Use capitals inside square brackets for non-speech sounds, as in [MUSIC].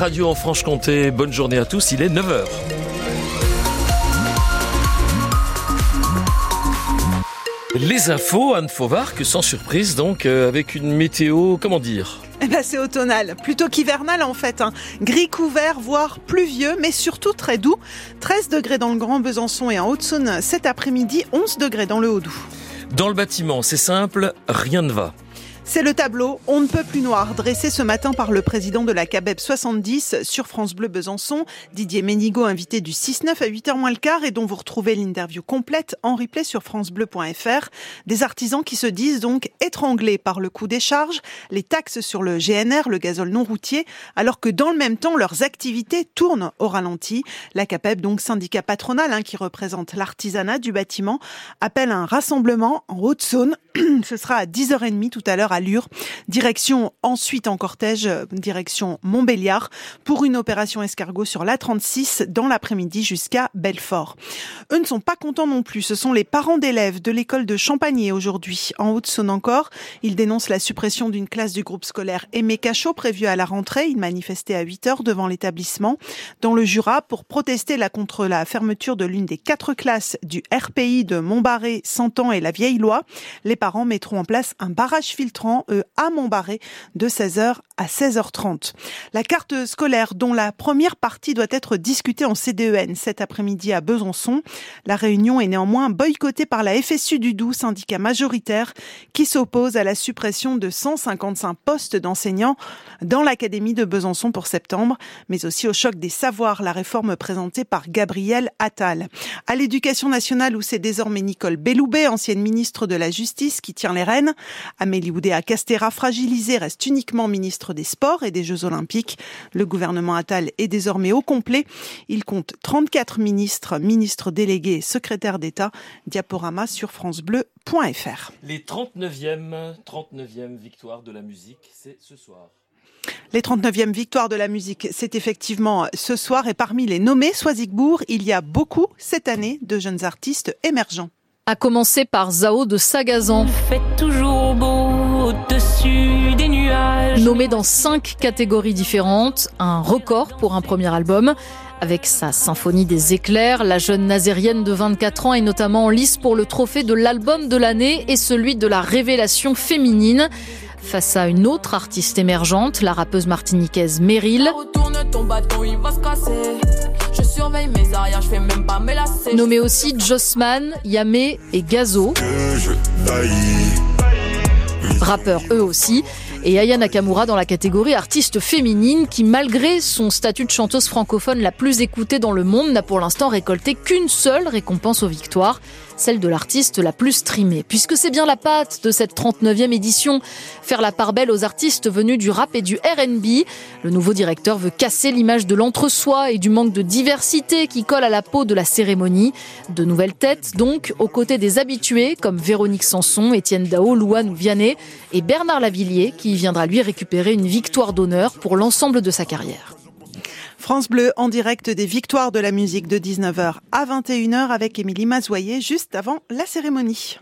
radio en Franche-Comté. Bonne journée à tous, il est 9h. Les infos, Anne que sans surprise, donc, euh, avec une météo, comment dire eh ben, c'est automnal, plutôt qu'hivernal en fait. Hein. Gris couvert, voire pluvieux, mais surtout très doux. 13 degrés dans le Grand Besançon et en Haute-Saône cet après-midi, 11 degrés dans le Haut-Doubs. Dans le bâtiment, c'est simple, rien ne va. C'est le tableau On ne peut plus noir, dressé ce matin par le président de la CABEB 70 sur France Bleu Besançon, Didier Ménigaud, invité du 6-9 à 8h moins le quart et dont vous retrouvez l'interview complète en replay sur francebleu.fr. Des artisans qui se disent donc étranglés par le coût des charges, les taxes sur le GNR, le gazole non routier, alors que dans le même temps, leurs activités tournent au ralenti. La CAPEB, donc syndicat patronal hein, qui représente l'artisanat du bâtiment, appelle un rassemblement en Haute-Saône. [CLEARS THROAT] ce sera à 10h30 tout à l'heure à Direction ensuite en cortège, euh, direction Montbéliard pour une opération escargot sur l'A36 dans l'après-midi jusqu'à Belfort. Eux ne sont pas contents non plus. Ce sont les parents d'élèves de l'école de Champagné aujourd'hui. En Haute-Saône encore, ils dénoncent la suppression d'une classe du groupe scolaire Aimé Cachot prévue à la rentrée. Ils manifestaient à 8 heures devant l'établissement dans le Jura pour protester contre la fermeture de l'une des quatre classes du RPI de Montbarré, Santan et la Vieille Loi. Les parents mettront en place un barrage filtrant eux, à Montbarré, de 16h à 16h30. La carte scolaire, dont la première partie doit être discutée en CDEN cet après-midi à Besançon. La réunion est néanmoins boycottée par la FSU du Doubs, syndicat majoritaire, qui s'oppose à la suppression de 155 postes d'enseignants dans l'Académie de Besançon pour septembre, mais aussi au choc des savoirs, la réforme présentée par Gabriel Attal. À l'éducation nationale, où c'est désormais Nicole Belloubet, ancienne ministre de la Justice, qui tient les rênes. Amélie Oudéa Castera fragilisé reste uniquement ministre des Sports et des Jeux Olympiques. Le gouvernement Attal est désormais au complet. Il compte 34 ministres, ministres délégués et secrétaires d'État. Diaporama sur francebleu.fr. Les 39e, 39e victoires de la musique, c'est ce soir. Les 39e victoires de la musique, c'est effectivement ce soir. Et parmi les nommés Soisigbourg, il y a beaucoup cette année de jeunes artistes émergents. A commencer par Zao de Sagazan. Fait toujours beau au-dessus des nuages. Nommé dans cinq catégories différentes, un record pour un premier album. Avec sa symphonie des éclairs, la jeune nazérienne de 24 ans est notamment en lice pour le trophée de l'album de l'année et celui de la révélation féminine. Face à une autre artiste émergente, la rappeuse martiniquaise Meryl. Nommé aussi Jossman, Yamé et Gazo. Rappeurs eux aussi, et Aya Nakamura dans la catégorie artiste féminine qui, malgré son statut de chanteuse francophone la plus écoutée dans le monde, n'a pour l'instant récolté qu'une seule récompense aux victoires celle de l'artiste la plus streamée. Puisque c'est bien la patte de cette 39e édition, faire la part belle aux artistes venus du rap et du RB. Le nouveau directeur veut casser l'image de l'entre-soi et du manque de diversité qui colle à la peau de la cérémonie. De nouvelles têtes, donc, aux côtés des habitués, comme Véronique Sanson, Étienne Dao, Louane ou Vianney, et Bernard Lavillier, qui viendra lui récupérer une victoire d'honneur pour l'ensemble de sa carrière. France Bleu en direct des victoires de la musique de 19h à 21h avec Émilie Mazoyer juste avant la cérémonie.